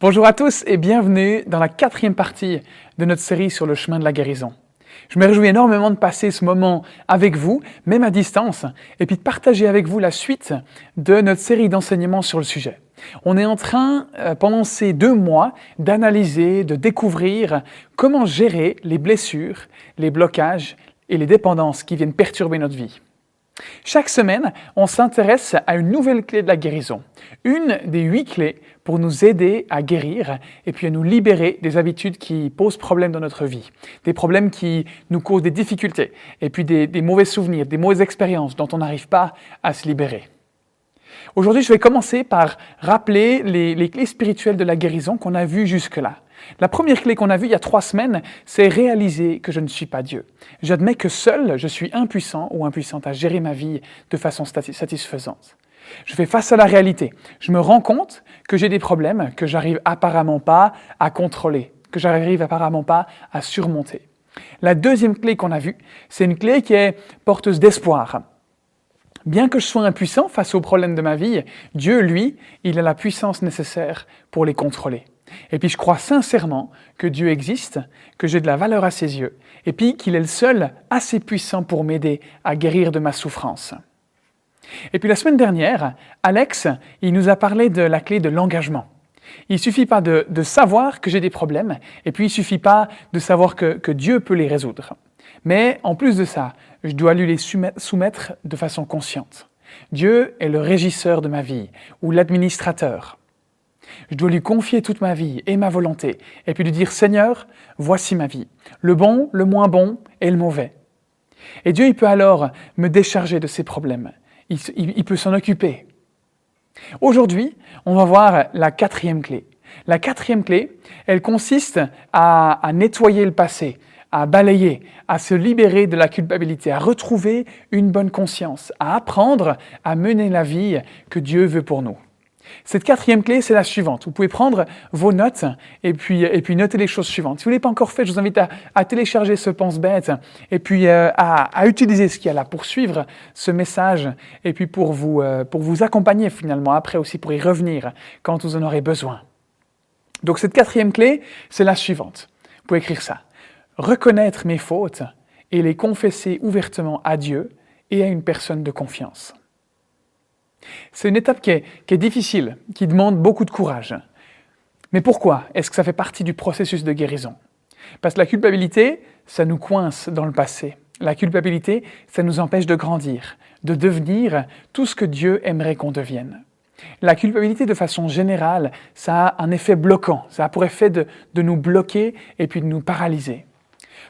Bonjour à tous et bienvenue dans la quatrième partie de notre série sur le chemin de la guérison. Je me réjouis énormément de passer ce moment avec vous, même à distance, et puis de partager avec vous la suite de notre série d'enseignements sur le sujet. On est en train, euh, pendant ces deux mois, d'analyser, de découvrir comment gérer les blessures, les blocages et les dépendances qui viennent perturber notre vie. Chaque semaine, on s'intéresse à une nouvelle clé de la guérison, une des huit clés pour nous aider à guérir et puis à nous libérer des habitudes qui posent problème dans notre vie, des problèmes qui nous causent des difficultés et puis des, mauvais souvenirs, des mauvaises expériences dont on n'arrive pas à se libérer. Aujourd'hui, je vais commencer par rappeler les, clés spirituelles de la guérison qu'on a vues jusque-là. La première clé qu'on a vue il y a trois semaines, c'est réaliser que je ne suis pas Dieu. J'admets que seul, je suis impuissant ou impuissante à gérer ma vie de façon satisfaisante. Je fais face à la réalité. Je me rends compte que j'ai des problèmes que j'arrive apparemment pas à contrôler, que j'arrive apparemment pas à surmonter. La deuxième clé qu'on a vue, c'est une clé qui est porteuse d'espoir. Bien que je sois impuissant face aux problèmes de ma vie, Dieu, lui, il a la puissance nécessaire pour les contrôler. Et puis je crois sincèrement que Dieu existe, que j'ai de la valeur à ses yeux, et puis qu'il est le seul assez puissant pour m'aider à guérir de ma souffrance. Et puis la semaine dernière, Alex, il nous a parlé de la clé de l'engagement. Il ne suffit pas de, savoir que j'ai des problèmes, et puis il ne suffit pas de savoir que, Dieu peut les résoudre. Mais en plus de ça, je dois lui les soumettre de façon consciente. Dieu est le régisseur de ma vie, ou l'administrateur. Je dois lui confier toute ma vie et ma volonté, et puis lui dire, Seigneur, voici ma vie, le bon, le moins bon et le mauvais. Et Dieu, il peut alors me décharger de ses problèmes. Il, peut s'en occuper. Aujourd'hui, on va voir la quatrième clé. La quatrième clé, elle consiste à, à nettoyer le passé, à balayer, à se libérer de la culpabilité, à retrouver une bonne conscience, à apprendre à mener la vie que Dieu veut pour nous. Cette quatrième clé, c'est la suivante. Vous pouvez prendre vos notes et puis, et puis noter les choses suivantes. Si vous ne l'avez pas encore fait, je vous invite à, télécharger ce pense-bête et puis euh, à, utiliser ce qu'il y a là pour suivre ce message et puis pour vous, euh, pour vous accompagner finalement après aussi pour y revenir quand vous en aurez besoin. Donc cette quatrième clé, c'est la suivante. Vous pouvez écrire ça. Reconnaître mes fautes et les confesser ouvertement à Dieu et à une personne de confiance. C'est une étape qui est, difficile, qui demande beaucoup de courage. Mais pourquoi est-ce que ça fait partie du processus de guérison? Parce que la culpabilité, ça nous coince dans le passé. La culpabilité, ça nous empêche de grandir, de devenir tout ce que Dieu aimerait qu'on devienne. La culpabilité, de façon générale, ça a un effet bloquant, ça a pour effet de, nous bloquer et puis de nous paralyser.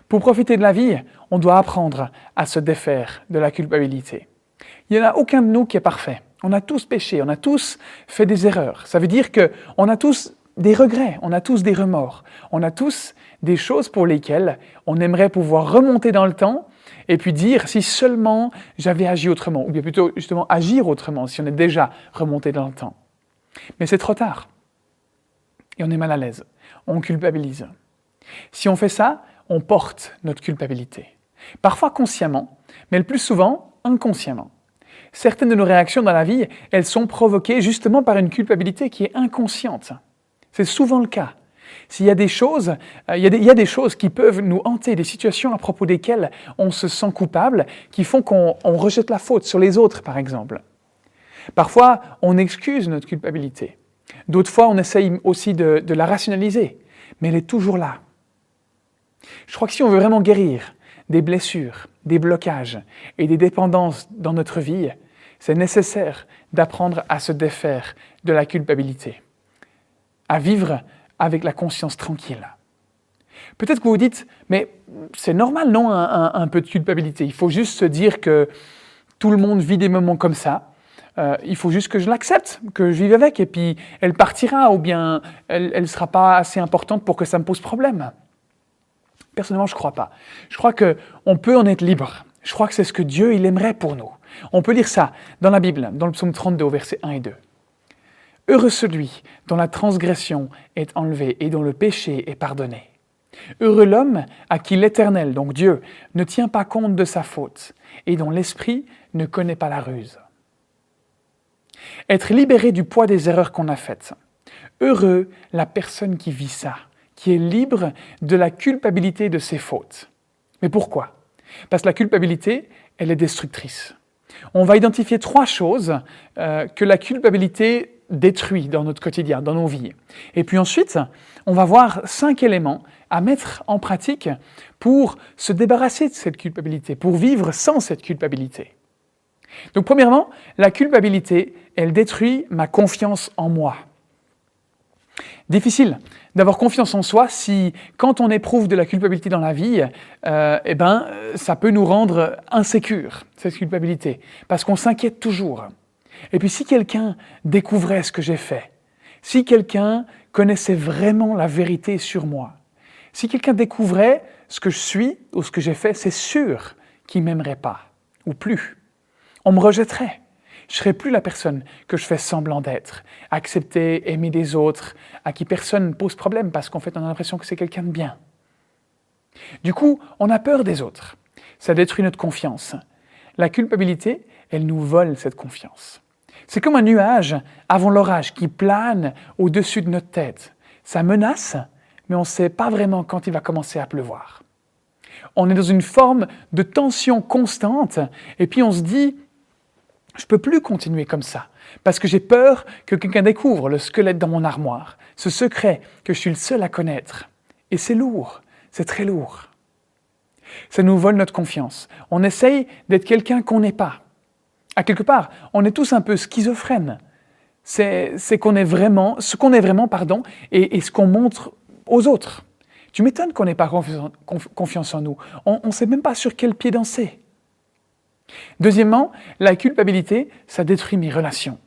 Pour profiter de la vie, on doit apprendre à se défaire de la culpabilité. Il n'y en a aucun de nous qui est parfait. On a tous péché, on a tous fait des erreurs. Ça veut dire qu'on a tous des regrets, on a tous des remords, on a tous des choses pour lesquelles on aimerait pouvoir remonter dans le temps et puis dire si seulement j'avais agi autrement, ou bien plutôt justement agir autrement si on est déjà remonté dans le temps. Mais c'est trop tard. Et on est mal à l'aise. On culpabilise. Si on fait ça, on porte notre culpabilité. Parfois consciemment, mais le plus souvent inconsciemment certaines de nos réactions dans la vie, elles sont provoquées justement par une culpabilité qui est inconsciente. C'est souvent le cas. S'il y a des choses, euh, il, y a des, choses qui peuvent nous hanter, des situations à propos desquelles on se sent coupable, qui font qu'on rejette la faute sur les autres, par exemple. Parfois, on excuse notre culpabilité. D'autres fois, on essaye aussi de, de la rationaliser, mais elle est toujours là. Je crois que si on veut vraiment guérir des blessures, des blocages et des dépendances dans notre vie, c'est nécessaire d'apprendre à se défaire de la culpabilité, à vivre avec la conscience tranquille. Peut-être que vous vous dites, mais c'est normal, non, un, peu de culpabilité? Il faut juste se dire que tout le monde vit des moments comme ça. Euh, il faut juste que je l'accepte, que je vive avec, et puis elle partira, ou bien elle ne sera pas assez importante pour que ça me pose problème. Personnellement, je ne crois pas. Je crois qu'on peut en être libre. Je crois que c'est ce que Dieu il aimerait pour nous. On peut lire ça dans la Bible, dans le psaume 32, au verset 1 et 2. Heureux celui dont la transgression est enlevée et dont le péché est pardonné. Heureux l'homme à qui l'Éternel, donc Dieu, ne tient pas compte de sa faute et dont l'esprit ne connaît pas la ruse. être libéré du poids des erreurs qu'on a faites. Heureux la personne qui vit ça, qui est libre de la culpabilité de ses fautes. Mais pourquoi? Parce que la culpabilité, elle est destructrice. On va identifier trois choses euh, que la culpabilité détruit dans notre quotidien, dans nos vies. Et puis ensuite, on va voir cinq éléments à mettre en pratique pour se débarrasser de cette culpabilité, pour vivre sans cette culpabilité. Donc premièrement, la culpabilité, elle détruit ma confiance en moi. Difficile d'avoir confiance en soi si, quand on éprouve de la culpabilité dans la vie, euh, eh ben, ça peut nous rendre insécures, cette culpabilité, parce qu'on s'inquiète toujours. Et puis si quelqu'un découvrait ce que j'ai fait, si quelqu'un connaissait vraiment la vérité sur moi, si quelqu'un découvrait ce que je suis ou ce que j'ai fait, c'est sûr qu'il m'aimerait pas, ou plus. On me rejetterait. Je serais plus la personne que je fais semblant d'être, accepter, aimer des autres, à qui personne ne pose problème parce qu'en fait on a l'impression que c'est quelqu'un de bien. Du coup, on a peur des autres. Ça détruit notre confiance. La culpabilité, elle nous vole cette confiance. C'est comme un nuage avant l'orage qui plane au-dessus de notre tête. Ça menace, mais on ne sait pas vraiment quand il va commencer à pleuvoir. On est dans une forme de tension constante, et puis on se dit, je ne peux plus continuer comme ça, parce que j'ai peur que quelqu'un découvre le squelette dans mon armoire, ce secret que je suis le seul à connaître. Et c'est lourd, c'est très lourd. Ça nous vole notre confiance. On essaye d'être quelqu'un qu'on n'est pas. À quelque part, on est tous un peu schizophrènes. C'est qu'on est vraiment, ce qu'on est vraiment, pardon, et ce qu'on montre aux autres. Tu m'étonnes qu'on n'ait pas confiance en nous. On ne sait même pas sur quel pied danser. Deuxièmement, la culpabilité, ça détruit mes relations.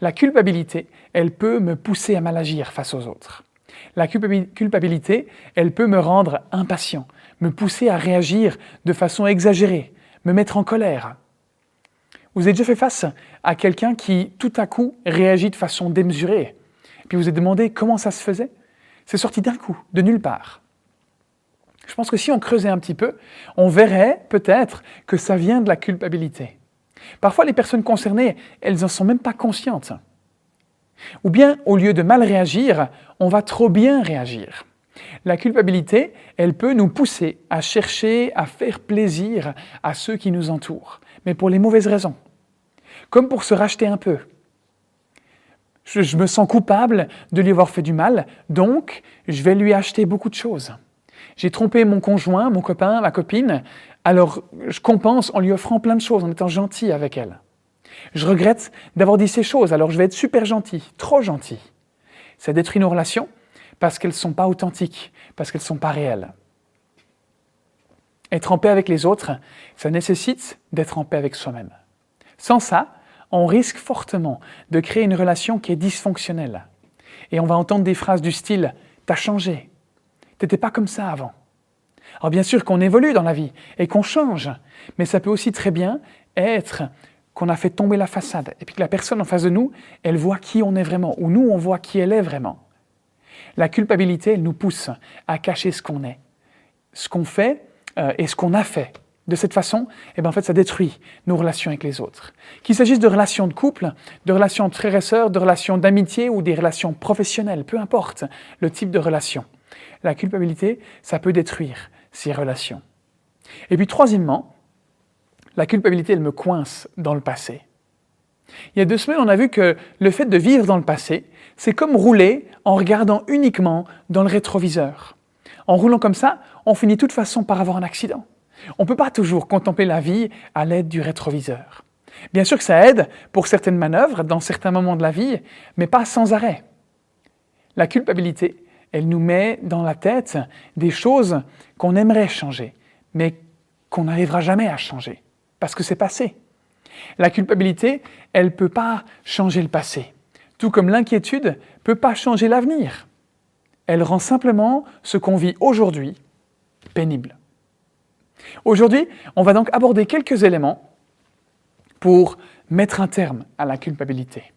La culpabilité, elle peut me pousser à mal agir face aux autres. La culpabilité, elle peut me rendre impatient, me pousser à réagir de façon exagérée, me mettre en colère. Vous avez déjà fait face à quelqu'un qui, tout à coup, réagit de façon démesurée. Puis vous vous êtes demandé comment ça se faisait c'est sorti d'un coup, de nulle part. Je pense que si on creusait un petit peu, on verrait peut-être que ça vient de la culpabilité. Parfois, les personnes concernées, elles n'en sont même pas conscientes. Ou bien, au lieu de mal réagir, on va trop bien réagir. La culpabilité, elle peut nous pousser à chercher à faire plaisir à ceux qui nous entourent, mais pour les mauvaises raisons. Comme pour se racheter un peu, je, me sens coupable de lui avoir fait du mal, donc je vais lui acheter beaucoup de choses. J'ai trompé mon conjoint, mon copain, ma copine, alors je compense en lui offrant plein de choses, en étant gentil avec elle. Je regrette d'avoir dit ces choses, alors je vais être super gentil, trop gentil. Ça détruit nos relations parce qu'elles ne sont pas authentiques, parce qu'elles ne sont pas réelles. Être en paix avec les autres, ça nécessite d'être en paix avec soi-même. Sans ça, on risque fortement de créer une relation qui est dysfonctionnelle. Et on va entendre des phrases du style T'as changé. T'étais pas comme ça avant. Alors bien sûr qu'on évolue dans la vie et qu'on change, mais ça peut aussi très bien être qu'on a fait tomber la façade et puis que la personne en face de nous, elle voit qui on est vraiment, ou nous, on voit qui elle est vraiment. La culpabilité, elle nous pousse à cacher ce qu'on est, ce qu'on fait euh, et ce qu'on a fait de cette façon, eh ben en fait, ça détruit nos relations avec les autres. Qu'il s'agisse de relations de couple, de relations entre frères et sœurs, de relations d'amitié ou des relations professionnelles, peu importe le type de relation. La culpabilité, ça peut détruire ces relations. Et puis troisièmement, la culpabilité, elle me coince dans le passé. Il y a deux semaines, on a vu que le fait de vivre dans le passé, c'est comme rouler en regardant uniquement dans le rétroviseur. En roulant comme ça, on finit de toute façon par avoir un accident. On ne peut pas toujours contempler la vie à l'aide du rétroviseur. Bien sûr que ça aide pour certaines manœuvres dans certains moments de la vie, mais pas sans arrêt. La culpabilité, elle nous met dans la tête des choses qu'on aimerait changer, mais qu'on n'arrivera jamais à changer, parce que c'est passé. La culpabilité, elle ne peut pas changer le passé, tout comme l'inquiétude ne peut pas changer l'avenir. Elle rend simplement ce qu'on vit aujourd'hui pénible. Aujourd'hui, on va donc aborder quelques éléments pour mettre un terme à la culpabilité.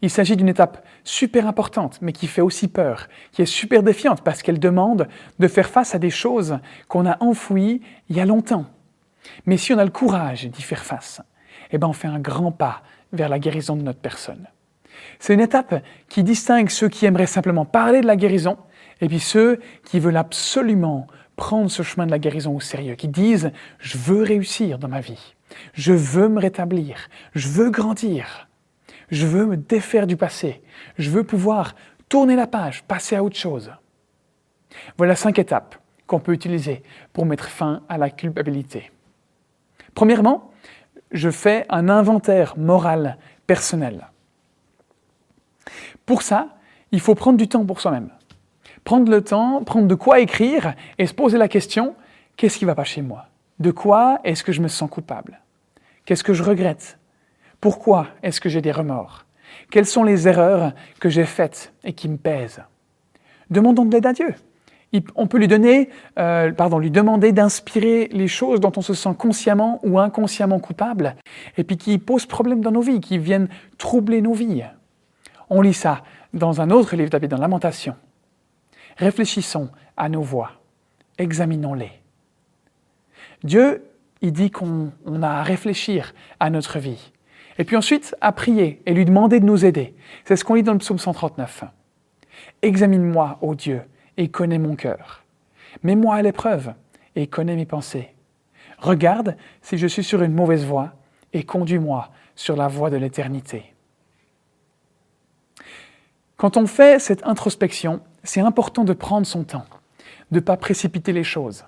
Il s'agit d'une étape super importante, mais qui fait aussi peur, qui est super défiante parce qu'elle demande de faire face à des choses qu'on a enfouies il y a longtemps. Mais si on a le courage d'y faire face, eh ben on fait un grand pas vers la guérison de notre personne. C'est une étape qui distingue ceux qui aimeraient simplement parler de la guérison et puis ceux qui veulent absolument prendre ce chemin de la guérison au sérieux, qui disent ⁇ je veux réussir dans ma vie, je veux me rétablir, je veux grandir, je veux me défaire du passé, je veux pouvoir tourner la page, passer à autre chose ⁇ Voilà cinq étapes qu'on peut utiliser pour mettre fin à la culpabilité. Premièrement, je fais un inventaire moral personnel. Pour ça, il faut prendre du temps pour soi-même. Prendre le temps, prendre de quoi écrire et se poser la question, qu'est-ce qui ne va pas chez moi? De quoi est-ce que je me sens coupable? Qu'est-ce que je regrette? Pourquoi est-ce que j'ai des remords? Quelles sont les erreurs que j'ai faites et qui me pèsent? Demandons de l'aide à Dieu. On peut lui donner, euh, pardon, lui demander d'inspirer les choses dont on se sent consciemment ou inconsciemment coupable, et puis qui posent problème dans nos vies, qui viennent troubler nos vies. On lit ça dans un autre livre David, dans Lamentation. Réfléchissons à nos voix, examinons-les. Dieu, il dit qu'on a à réfléchir à notre vie. Et puis ensuite, à prier et lui demander de nous aider. C'est ce qu'on lit dans le psaume 139. Examine-moi, ô Dieu, et connais mon cœur. Mets-moi à l'épreuve et connais mes pensées. Regarde si je suis sur une mauvaise voie et conduis-moi sur la voie de l'éternité. Quand on fait cette introspection, c'est important de prendre son temps, de ne pas précipiter les choses.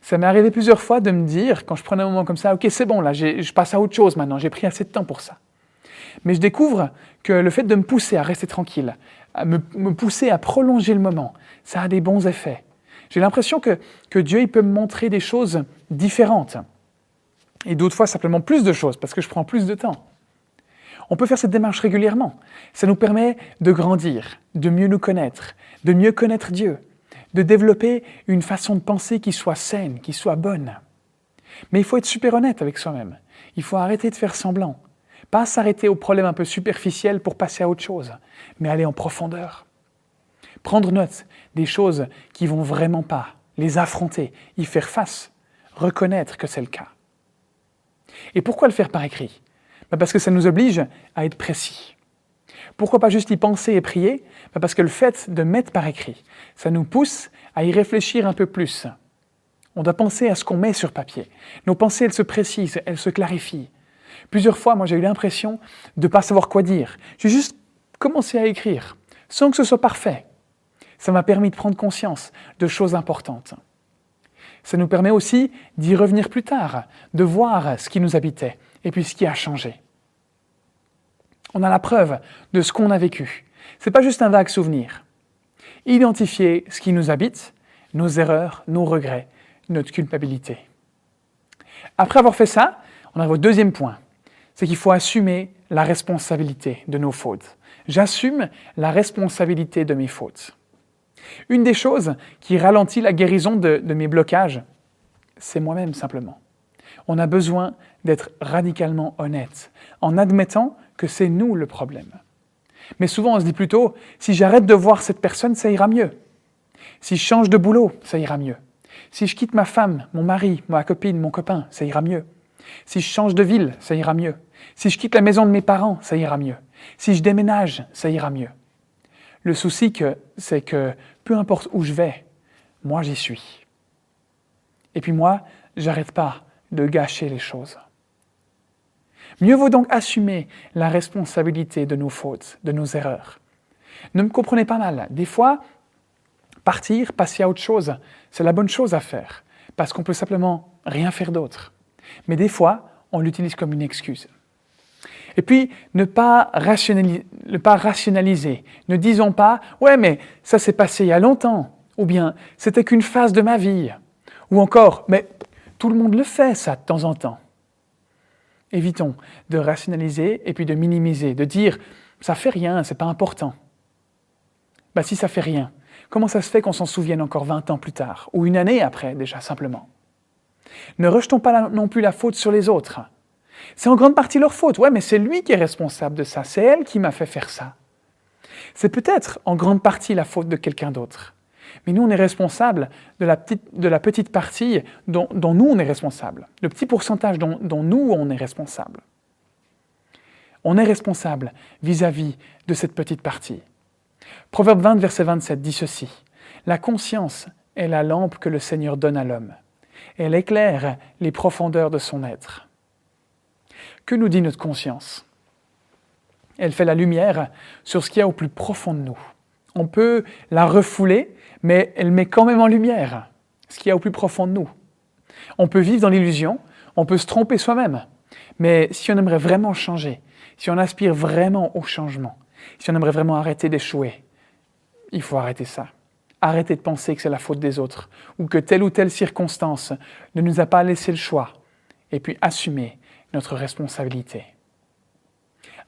Ça m'est arrivé plusieurs fois de me dire, quand je prenais un moment comme ça, ok, c'est bon, là, je passe à autre chose maintenant, j'ai pris assez de temps pour ça. Mais je découvre que le fait de me pousser à rester tranquille, à me, pousser à prolonger le moment, ça a des bons effets. J'ai l'impression que, que Dieu il peut me montrer des choses différentes. Et d'autres fois, simplement plus de choses, parce que je prends plus de temps. On peut faire cette démarche régulièrement. Ça nous permet de grandir, de mieux nous connaître, de mieux connaître Dieu, de développer une façon de penser qui soit saine, qui soit bonne. Mais il faut être super honnête avec soi-même. Il faut arrêter de faire semblant. Pas s'arrêter aux problèmes un peu superficiels pour passer à autre chose, mais aller en profondeur. Prendre note des choses qui vont vraiment pas, les affronter, y faire face, reconnaître que c'est le cas. Et pourquoi le faire par écrit? Bah, parce que ça nous oblige à être précis. Pourquoi pas juste y penser et prier? Bah, Parce que le fait de mettre par écrit, ça nous pousse à y réfléchir un peu plus. On doit penser à ce qu'on met sur papier. Nos pensées, elles se précisent, elles se clarifient. Plusieurs fois, moi, j'ai eu l'impression de ne pas savoir quoi dire. J'ai juste commencé à écrire, sans que ce soit parfait. Ça m'a permis de prendre conscience de choses importantes. Ça nous permet aussi d'y revenir plus tard, de voir ce qui nous habitait et puis ce qui a changé. On a la preuve de ce qu'on a vécu. Ce n'est pas juste un vague souvenir. Identifier ce qui nous habite, nos erreurs, nos regrets, notre culpabilité. Après avoir fait ça, on arrive au deuxième point. C'est qu'il faut assumer la responsabilité de nos fautes. J'assume la responsabilité de mes fautes. Une des choses qui ralentit la guérison de mes blocages, c'est moi-même simplement. On a besoin d'être radicalement honnête, en admettant que c'est nous le problème. Mais souvent, on se dit plutôt, si j'arrête de voir cette personne, ça ira mieux. Si je change de boulot, ça ira mieux. Si je quitte ma femme, mon mari, ma copine, mon copain, ça ira mieux. Si je change de ville, ça ira mieux. Si je quitte la maison de mes parents, ça ira mieux. Si je déménage, ça ira mieux. Le souci, c'est que peu importe où je vais, moi j'y suis. Et puis moi, j'arrête pas de gâcher les choses. Mieux vaut donc assumer la responsabilité de nos fautes, de nos erreurs. Ne me comprenez pas mal, des fois, partir, passer à autre chose, c'est la bonne chose à faire, parce qu'on peut simplement rien faire d'autre. Mais des fois, on l'utilise comme une excuse. Et puis, ne pas, rationaliser, ne pas rationaliser. Ne disons pas Ouais, mais ça s'est passé il y a longtemps. Ou bien C'était qu'une phase de ma vie. Ou encore Mais tout le monde le fait, ça, de temps en temps. Évitons de rationaliser et puis de minimiser, de dire ça fait rien, c'est pas important. Bah si ça fait rien, comment ça se fait qu'on s'en souvienne encore 20 ans plus tard, ou une année après déjà simplement? Ne rejetons pas non plus la faute sur les autres. C'est en grande partie leur faute, ouais, mais c'est lui qui est responsable de ça, c'est elle qui m'a fait faire ça. C'est peut-être en grande partie la faute de quelqu'un d'autre. Mais nous, on est responsable de la petite, de la petite partie dont, nous, on est responsable, le petit pourcentage dont, nous, on est responsable. On est responsable vis-à-vis de cette petite partie. Proverbe 20, verset 27 dit ceci. La conscience est la lampe que le Seigneur donne à l'homme. Elle éclaire les profondeurs de son être. Que nous dit notre conscience? Elle fait la lumière sur ce qu'il y a au plus profond de nous. On peut la refouler, mais elle met quand même en lumière ce qu'il y a au plus profond de nous. On peut vivre dans l'illusion, on peut se tromper soi-même, mais si on aimerait vraiment changer, si on aspire vraiment au changement, si on aimerait vraiment arrêter d'échouer, il faut arrêter ça. Arrêter de penser que c'est la faute des autres ou que telle ou telle circonstance ne nous a pas laissé le choix. Et puis assumer notre responsabilité.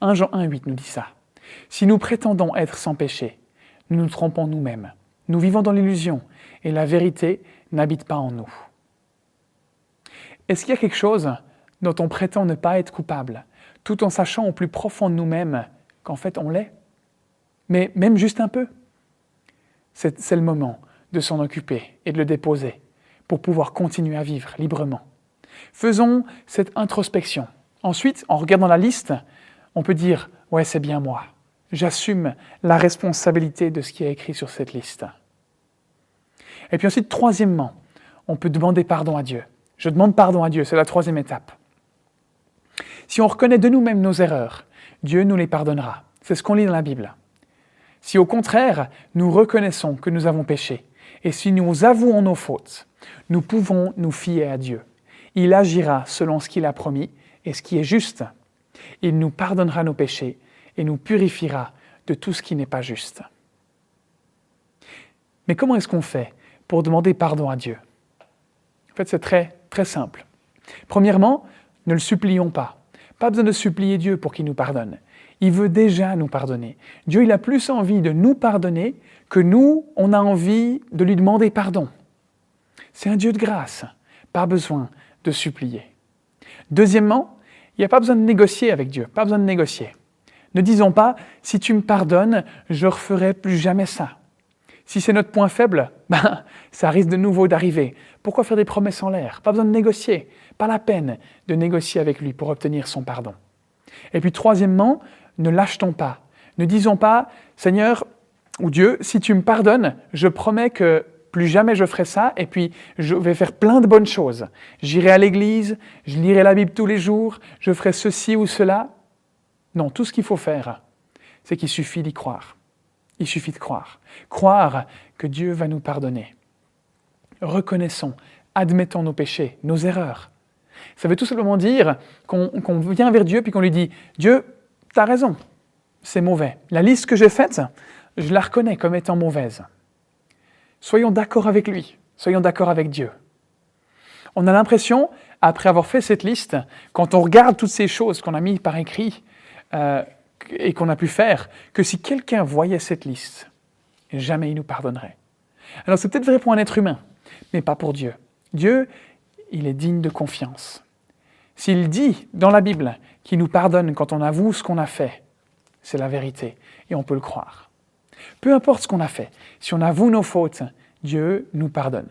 1 Jean 1,8 nous dit ça. Si nous prétendons être sans péché, nous nous trompons nous-mêmes. Nous vivons dans l'illusion et la vérité n'habite pas en nous. Est-ce qu'il y a quelque chose dont on prétend ne pas être coupable, tout en sachant au plus profond de nous-mêmes qu'en fait on l'est? Mais même juste un peu c'est le moment de s'en occuper et de le déposer pour pouvoir continuer à vivre librement. Faisons cette introspection. Ensuite, en regardant la liste, on peut dire Ouais, c'est bien moi. J'assume la responsabilité de ce qui est écrit sur cette liste. Et puis ensuite, troisièmement, on peut demander pardon à Dieu. Je demande pardon à Dieu, c'est la troisième étape. Si on reconnaît de nous-mêmes nos erreurs, Dieu nous les pardonnera. C'est ce qu'on lit dans la Bible. Si au contraire, nous reconnaissons que nous avons péché, et si nous avouons nos fautes, nous pouvons nous fier à Dieu. Il agira selon ce qu'il a promis et ce qui est juste. Il nous pardonnera nos péchés et nous purifiera de tout ce qui n'est pas juste. Mais comment est-ce qu'on fait pour demander pardon à Dieu? En fait, c'est très, très simple. Premièrement, ne le supplions pas. Pas besoin de supplier Dieu pour qu'il nous pardonne. Il veut déjà nous pardonner. Dieu, il a plus envie de nous pardonner que nous, on a envie de lui demander pardon. C'est un Dieu de grâce, pas besoin de supplier. Deuxièmement, il n'y a pas besoin de négocier avec Dieu, pas besoin de négocier. Ne disons pas, si tu me pardonnes, je referai plus jamais ça. Si c'est notre point faible, ben, ça risque de nouveau d'arriver. Pourquoi faire des promesses en l'air? Pas besoin de négocier, pas la peine de négocier avec lui pour obtenir son pardon. Et puis troisièmement, ne lâchetons pas. Ne disons pas, Seigneur ou Dieu, si tu me pardonnes, je promets que plus jamais je ferai ça, et puis je vais faire plein de bonnes choses. J'irai à l'église, je lirai la Bible tous les jours, je ferai ceci ou cela. Non, tout ce qu'il faut faire, c'est qu'il suffit d'y croire. Il suffit de croire. Croire que Dieu va nous pardonner. Reconnaissons, admettons nos péchés, nos erreurs. Ça veut tout simplement dire qu'on vient vers Dieu puis qu'on lui dit Dieu, tu as raison, c'est mauvais. La liste que j'ai faite, je la reconnais comme étant mauvaise. Soyons d'accord avec lui, soyons d'accord avec Dieu. On a l'impression, après avoir fait cette liste, quand on regarde toutes ces choses qu'on a mises par écrit euh, et qu'on a pu faire, que si quelqu'un voyait cette liste, jamais il nous pardonnerait. Alors c'est peut-être vrai pour un être humain, mais pas pour Dieu. Dieu, il est digne de confiance. S'il dit dans la Bible qu'il nous pardonne quand on avoue ce qu'on a fait, c'est la vérité et on peut le croire. Peu importe ce qu'on a fait, si on avoue nos fautes, Dieu nous pardonne.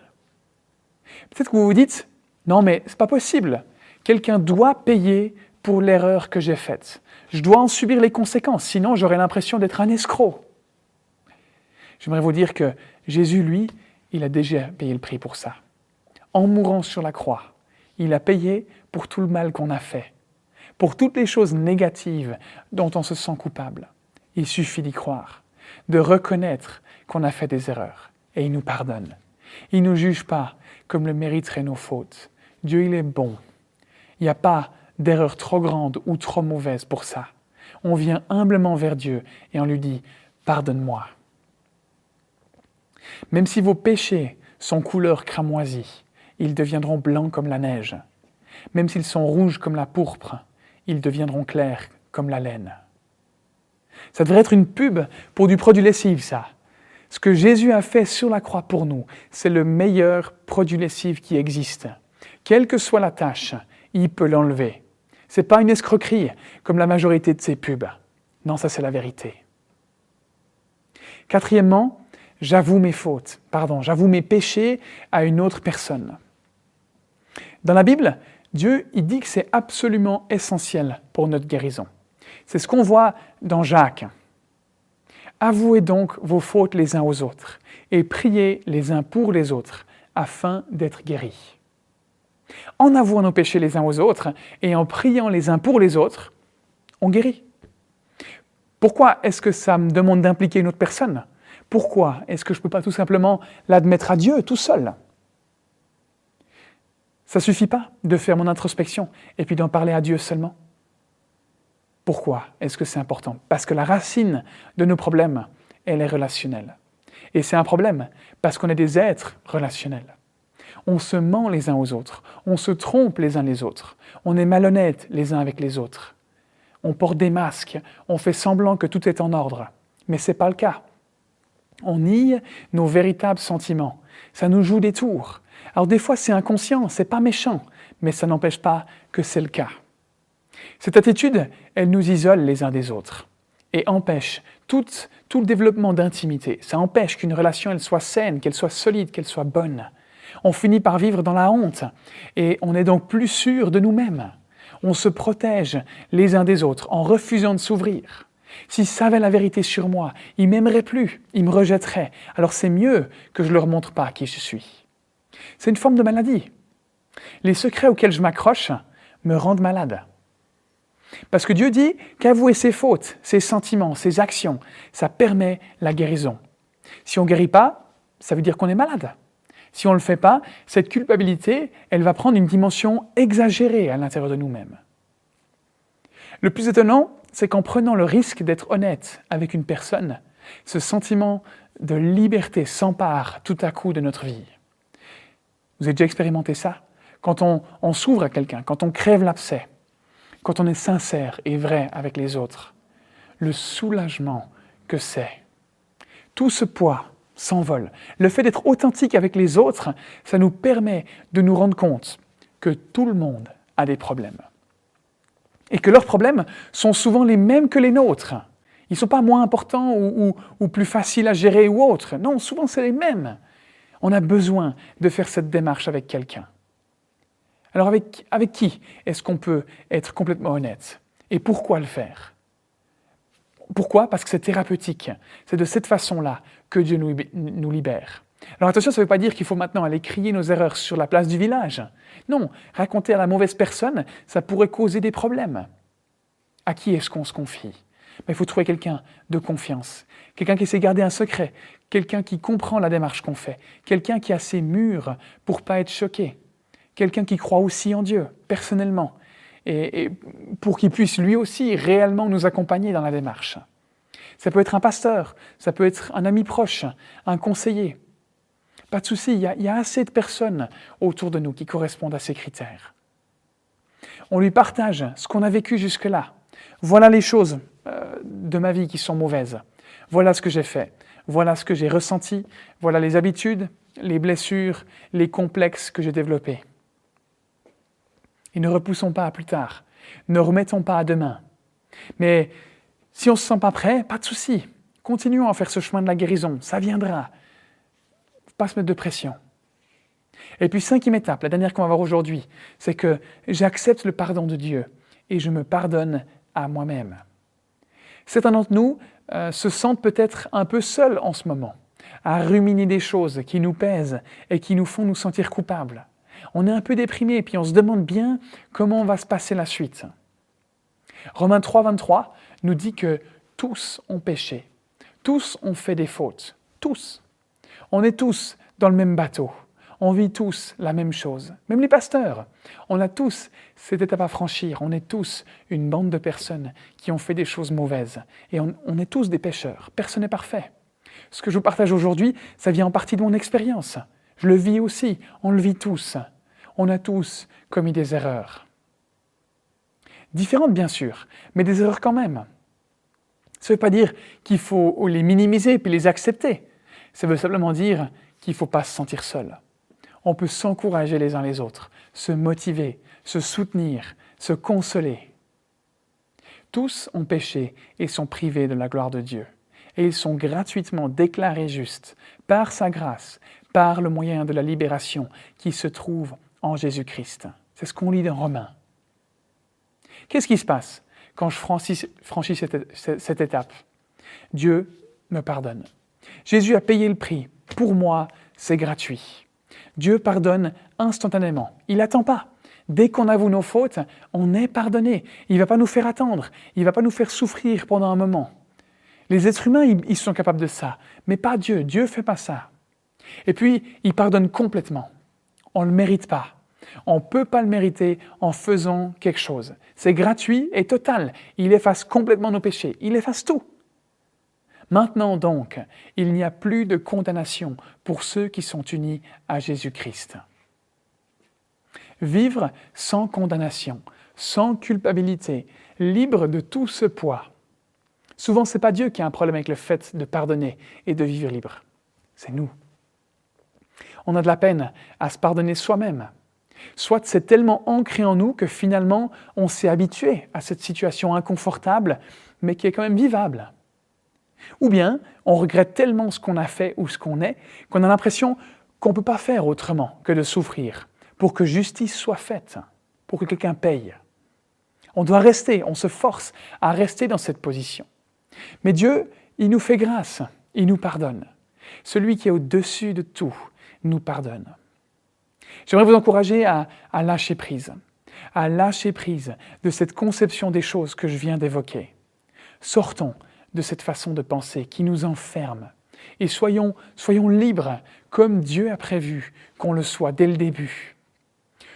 Peut-être que vous vous dites, non mais c'est pas possible. Quelqu'un doit payer pour l'erreur que j'ai faite. Je dois en subir les conséquences, sinon j'aurais l'impression d'être un escroc. J'aimerais vous dire que Jésus, lui, il a déjà payé le prix pour ça. En mourant sur la croix, il a payé pour tout le mal qu'on a fait, pour toutes les choses négatives dont on se sent coupable. Il suffit d'y croire, de reconnaître qu'on a fait des erreurs, et il nous pardonne. Il ne nous juge pas comme le mériteraient nos fautes. Dieu, il est bon. Il n'y a pas d'erreur trop grande ou trop mauvaise pour ça. On vient humblement vers Dieu et on lui dit, pardonne-moi. Même si vos péchés sont couleur cramoisie, ils deviendront blancs comme la neige. Même s'ils sont rouges comme la pourpre, ils deviendront clairs comme la laine. Ça devrait être une pub pour du produit lessive, ça. Ce que Jésus a fait sur la croix pour nous, c'est le meilleur produit lessive qui existe. Quelle que soit la tâche, il peut l'enlever. Ce n'est pas une escroquerie comme la majorité de ces pubs. Non, ça c'est la vérité. Quatrièmement, j'avoue mes fautes, pardon, j'avoue mes péchés à une autre personne. Dans la Bible, Dieu, il dit que c'est absolument essentiel pour notre guérison. C'est ce qu'on voit dans Jacques. Avouez donc vos fautes les uns aux autres et priez les uns pour les autres afin d'être guéris. En avouant nos péchés les uns aux autres et en priant les uns pour les autres, on guérit. Pourquoi est-ce que ça me demande d'impliquer une autre personne? Pourquoi est-ce que je ne peux pas tout simplement l'admettre à Dieu tout seul? Ça ne suffit pas de faire mon introspection et puis d'en parler à Dieu seulement. Pourquoi est-ce que c'est important? Parce que la racine de nos problèmes, elle est relationnelle. Et c'est un problème parce qu'on est des êtres relationnels. On se ment les uns aux autres, on se trompe les uns les autres, on est malhonnête les uns avec les autres on porte des masques, on fait semblant que tout est en ordre. Mais ce n'est pas le cas. On nie nos véritables sentiments. Ça nous joue des tours. Alors des fois c'est inconscient, c'est pas méchant, mais ça n'empêche pas que c'est le cas. Cette attitude, elle nous isole les uns des autres et empêche tout, tout le développement d'intimité. Ça empêche qu'une relation elle soit saine, qu'elle soit solide, qu'elle soit bonne. On finit par vivre dans la honte et on est donc plus sûr de nous-mêmes on se protège les uns des autres en refusant de s'ouvrir. S'ils savaient la vérité sur moi, ils m'aimeraient plus, ils me rejetteraient. Alors c'est mieux que je ne leur montre pas qui je suis. C'est une forme de maladie. Les secrets auxquels je m'accroche me rendent malade. Parce que Dieu dit qu'avouer ses fautes, ses sentiments, ses actions, ça permet la guérison. Si on ne guérit pas, ça veut dire qu'on est malade. Si on ne le fait pas, cette culpabilité, elle va prendre une dimension exagérée à l'intérieur de nous-mêmes. Le plus étonnant, c'est qu'en prenant le risque d'être honnête avec une personne, ce sentiment de liberté s'empare tout à coup de notre vie. Vous avez déjà expérimenté ça? Quand on, on s'ouvre à quelqu'un, quand on crève l'abcès, quand on est sincère et vrai avec les autres, le soulagement que c'est. Tout ce poids, s'envole. Le fait d'être authentique avec les autres, ça nous permet de nous rendre compte que tout le monde a des problèmes. Et que leurs problèmes sont souvent les mêmes que les nôtres. Ils ne sont pas moins importants ou, ou, plus faciles à gérer ou autres. Non, souvent c'est les mêmes. On a besoin de faire cette démarche avec quelqu'un. Alors avec, avec qui est-ce qu'on peut être complètement honnête? Et pourquoi le faire? Pourquoi? Parce que c'est thérapeutique. C'est de cette façon-là que Dieu nous, libère. Alors attention, ça ne veut pas dire qu'il faut maintenant aller crier nos erreurs sur la place du village. Non, raconter à la mauvaise personne, ça pourrait causer des problèmes. À qui est-ce qu'on se confie? Il faut trouver quelqu'un de confiance, quelqu'un qui sait garder un secret, quelqu'un qui comprend la démarche qu'on fait, quelqu'un qui a ses murs pour pas être choqué, quelqu'un qui croit aussi en Dieu, personnellement, et, pour qu'il puisse lui aussi réellement nous accompagner dans la démarche. Ça peut être un pasteur, ça peut être un ami proche, un conseiller. Pas de souci, il, y, a, assez de personnes autour de nous qui correspondent à ces critères. On lui partage ce qu'on a vécu jusque-là. Voilà les choses euh, de ma vie qui sont mauvaises. Voilà ce que j'ai fait. Voilà ce que j'ai ressenti. Voilà les habitudes, les blessures, les complexes que j'ai développés. Et ne repoussons pas à plus tard. Ne remettons pas à demain. Mais si on ne se sent pas prêt, pas de souci. Continuons à faire ce chemin de la guérison. Ça viendra. Pas se mettre de pression. Et puis, cinquième étape, la dernière qu'on va voir aujourd'hui, c'est que j'accepte le pardon de Dieu et je me pardonne à moi-même. Certains d'entre nous euh, se sentent peut-être un peu seuls en ce moment, à ruminer des choses qui nous pèsent et qui nous font nous sentir coupables on est un peu déprimé et puis on se demande bien comment va se passer la suite. Romains 3, 23 nous dit que tous ont péché, tous ont fait des fautes, tous. On est tous dans le même bateau, on vit tous la même chose, même les pasteurs. On a tous cette étape à franchir, on est tous une bande de personnes qui ont fait des choses mauvaises et on, on est tous des pécheurs, personne n'est parfait. Ce que je vous partage aujourd'hui, ça vient en partie de mon expérience. Je le vis aussi, on le vit tous on a tous commis des erreurs. Différentes bien sûr, mais des erreurs quand même. Ça ne veut pas dire qu'il faut les minimiser puis les accepter. Ça veut simplement dire qu'il ne faut pas se sentir seul. On peut s'encourager les uns les autres, se motiver, se soutenir, se consoler. Tous ont péché et sont privés de la gloire de Dieu. Et ils sont gratuitement déclarés justes par sa grâce, par le moyen de la libération qui se trouve en Jésus-Christ. C'est ce qu'on lit dans Romains. Qu'est-ce qui se passe quand je franchis, cette, cette étape? Dieu me pardonne. Jésus a payé le prix. Pour moi, c'est gratuit. Dieu pardonne instantanément. Il n'attend pas. Dès qu'on avoue nos fautes, on est pardonné. Il ne va pas nous faire attendre. Il ne va pas nous faire souffrir pendant un moment. Les êtres humains, ils sont capables de ça, mais pas Dieu. Dieu ne fait pas ça. Et puis, il pardonne complètement. On ne le mérite pas. On ne peut pas le mériter en faisant quelque chose. C'est gratuit et total. Il efface complètement nos péchés. Il efface tout. Maintenant donc, il n'y a plus de condamnation pour ceux qui sont unis à Jésus-Christ. Vivre sans condamnation, sans culpabilité, libre de tout ce poids. Souvent, ce n'est pas Dieu qui a un problème avec le fait de pardonner et de vivre libre. C'est nous. On a de la peine à se pardonner soi-même. Soit c'est tellement ancré en nous que finalement on s'est habitué à cette situation inconfortable, mais qui est quand même vivable. Ou bien on regrette tellement ce qu'on a fait ou ce qu'on est qu'on a l'impression qu'on ne peut pas faire autrement que de souffrir pour que justice soit faite, pour que quelqu'un paye. On doit rester, on se force à rester dans cette position. Mais Dieu, il nous fait grâce, il nous pardonne. Celui qui est au-dessus de tout nous pardonne. J'aimerais vous encourager à, lâcher prise, à lâcher prise de cette conception des choses que je viens d'évoquer. Sortons de cette façon de penser qui nous enferme et soyons, libres comme Dieu a prévu qu'on le soit dès le début.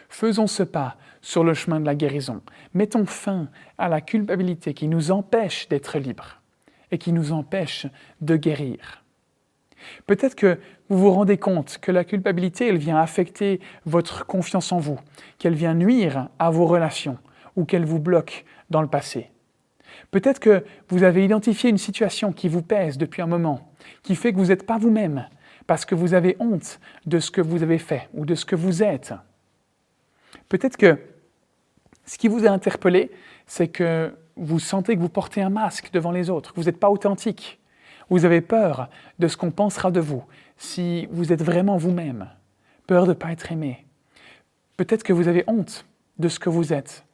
Faisons ce pas sur le chemin de la guérison. Mettons fin à la culpabilité qui nous empêche d'être libres et qui nous empêche de guérir. Peut-être que vous vous rendez compte que la culpabilité, elle vient affecter votre confiance en vous, qu'elle vient nuire à vos relations ou qu'elle vous bloque dans le passé. Peut-être que vous avez identifié une situation qui vous pèse depuis un moment, qui fait que vous n'êtes pas vous-même, parce que vous avez honte de ce que vous avez fait ou de ce que vous êtes. Peut-être que ce qui vous a interpellé, c'est que vous sentez que vous portez un masque devant les autres, que vous n'êtes pas authentique, vous avez peur de ce qu'on pensera de vous si vous êtes vraiment vous-même, peur de ne pas être aimé. Peut-être que vous avez honte de ce que vous êtes,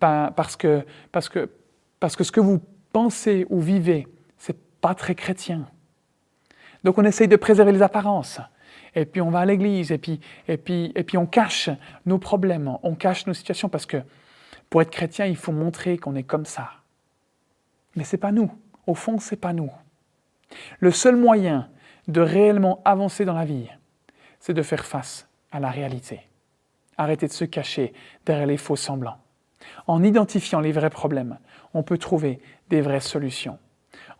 parce que, parce que, parce que ce que vous pensez ou vivez, c'est pas très chrétien. Donc on essaye de préserver les apparences. Et puis on va à l'église, et puis, et, puis, et puis on cache nos problèmes, on cache nos situations, parce que pour être chrétien, il faut montrer qu'on est comme ça. Mais ce n'est pas nous. Au fond, ce n'est pas nous. Le seul moyen de réellement avancer dans la vie, c'est de faire face à la réalité. Arrêter de se cacher derrière les faux semblants. En identifiant les vrais problèmes, on peut trouver des vraies solutions.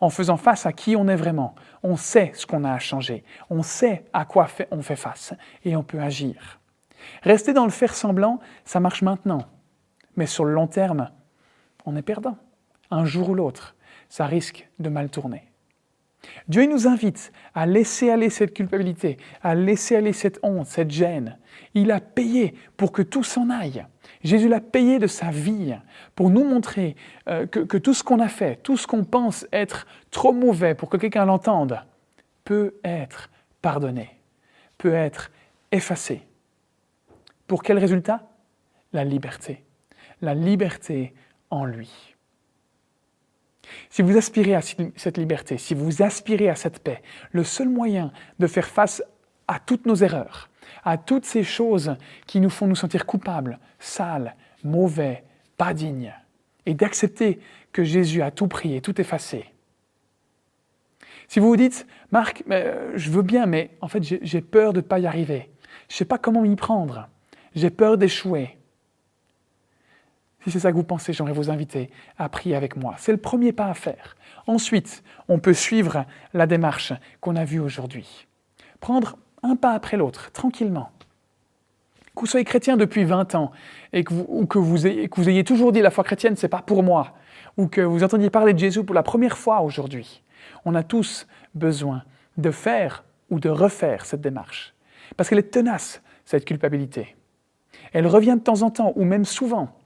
En faisant face à qui on est vraiment, on sait ce qu'on a à changer, on sait à quoi on fait face et on peut agir. Rester dans le faire semblant, ça marche maintenant, mais sur le long terme, on est perdant. Un jour ou l'autre, ça risque de mal tourner. Dieu nous invite à laisser aller cette culpabilité, à laisser aller cette honte, cette gêne. Il a payé pour que tout s'en aille. Jésus l'a payé de sa vie pour nous montrer euh, que, que tout ce qu'on a fait, tout ce qu'on pense être trop mauvais pour que quelqu'un l'entende, peut être pardonné, peut être effacé. Pour quel résultat? La liberté. La liberté en lui. Si vous aspirez à cette liberté, si vous aspirez à cette paix, le seul moyen de faire face à toutes nos erreurs, à toutes ces choses qui nous font nous sentir coupables, sales, mauvais, pas dignes, et d'accepter que Jésus a tout pris et tout effacé. Si vous vous dites, Marc, euh, je veux bien, mais en fait j'ai peur de ne pas y arriver, je ne sais pas comment m'y prendre, j'ai peur d'échouer, si c'est ça que vous pensez, j'aimerais vous inviter à prier avec moi. C'est le premier pas à faire. Ensuite, on peut suivre la démarche qu'on a vue aujourd'hui. Prendre un pas après l'autre, tranquillement. Que vous soyez chrétien depuis 20 ans et que vous, ou que vous, ayez, ayez toujours dit la foi chrétienne, c'est pas pour moi, ou que vous entendiez parler de Jésus pour la première fois aujourd'hui, on a tous besoin de faire ou de refaire cette démarche. Parce qu'elle est tenace, cette culpabilité. Elle revient de temps en temps, ou même souvent.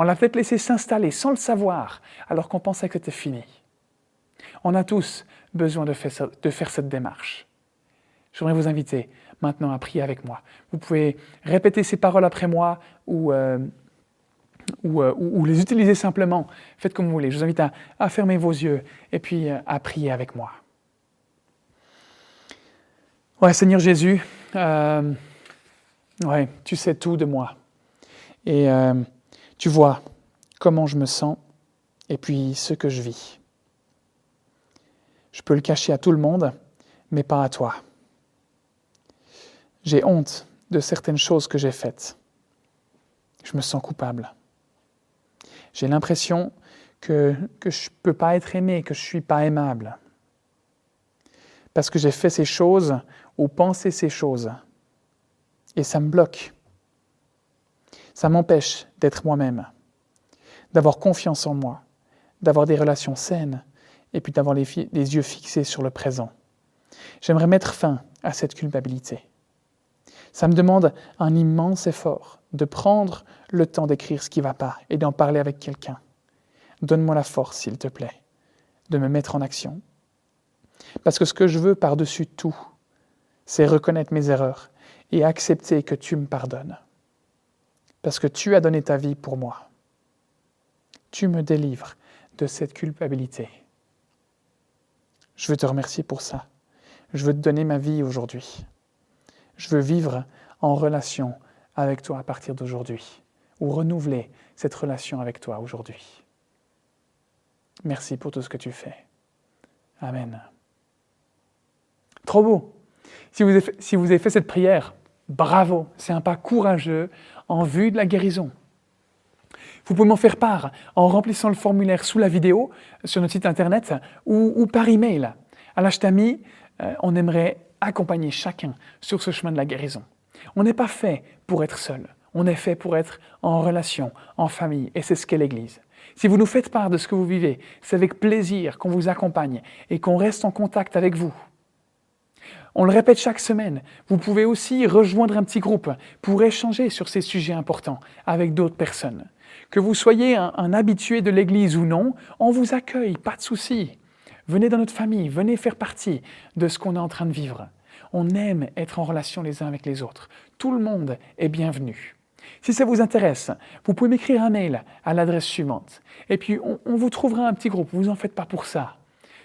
On l'a peut-être laissé s'installer sans le savoir, alors qu'on pensait que c'était fini. On a tous besoin de faire, cette démarche. J'aimerais vous inviter maintenant à prier avec moi. Vous pouvez répéter ces paroles après moi ou, euh, euh, ou- les utiliser simplement. Faites comme vous voulez. Je vous invite à, fermer vos yeux et puis euh, à prier avec moi. Ouais, Seigneur Jésus, ouais, tu sais tout de moi. Et tu vois comment je me sens et puis ce que je vis. Je peux le cacher à tout le monde, mais pas à toi. J'ai honte de certaines choses que j'ai faites. Je me sens coupable. J'ai l'impression que, je ne peux pas être aimé, que je ne suis pas aimable. Parce que j'ai fait ces choses ou pensé ces choses. Et ça me bloque. Ça m'empêche d'être moi-même, d'avoir confiance en moi, d'avoir des relations saines et puis d'avoir les, yeux fixés sur le présent. J'aimerais mettre fin à cette culpabilité. Ça me demande un immense effort de prendre le temps d'écrire ce qui ne va pas et d'en parler avec quelqu'un. Donne-moi la force, s'il te plaît, de me mettre en action. Parce que ce que je veux par-dessus tout, c'est reconnaître mes erreurs et accepter que tu me pardonnes. Parce que tu as donné ta vie pour moi. Tu me délivres de cette culpabilité. Je veux te remercier pour ça. Je veux te donner ma vie aujourd'hui. Je veux vivre en relation avec toi à partir d'aujourd'hui, ou renouveler cette relation avec toi aujourd'hui. Merci pour tout ce que tu fais. Amen. Trop beau. Si vous avez fait, si vous avez fait cette prière, bravo, c'est un pas courageux en vue de la guérison. Vous pouvez m'en faire part en remplissant le formulaire sous la vidéo sur notre site internet ou, par email. À l'Htami, euh, on aimerait accompagner chacun sur ce chemin de la guérison. On n'est pas fait pour être seul, on est fait pour être en relation, en famille, et c'est ce qu'est l'Église. Si vous nous faites part de ce que vous vivez, c'est avec plaisir qu'on vous accompagne et qu'on reste en contact avec vous. On le répète chaque semaine, vous pouvez aussi rejoindre un petit groupe pour échanger sur ces sujets importants avec d'autres personnes. Que vous soyez un, habitué de l'Église ou non, on vous accueille, pas de souci. Venez dans notre famille, venez faire partie de ce qu'on est en train de vivre. On aime être en relation les uns avec les autres. Tout le monde est bienvenu. Si ça vous intéresse, vous pouvez m'écrire un mail à l'adresse suivante. Et puis, on, on vous trouvera un petit groupe. Vous en faites pas pour ça.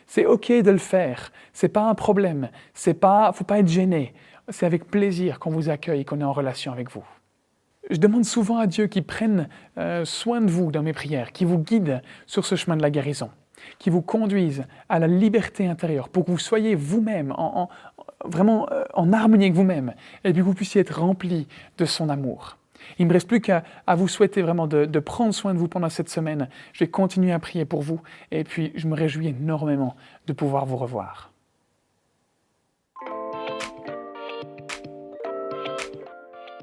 C'est OK de le faire. C'est pas un problème. C'est pas, faut pas être gêné. C'est avec plaisir qu'on vous accueille qu'on est en relation avec vous. Je demande souvent à Dieu qu'il prenne euh, soin de vous dans mes prières, qu'il vous guide sur ce chemin de la guérison, qu'il vous conduise à la liberté intérieure pour que vous soyez vous-même en, en- vraiment euh, en harmonie avec vous-même et puis que vous puissiez être rempli de son amour. Il ne me reste plus qu'à vous souhaiter vraiment de prendre soin de vous pendant cette semaine. Je vais continuer à prier pour vous et puis je me réjouis énormément de pouvoir vous revoir.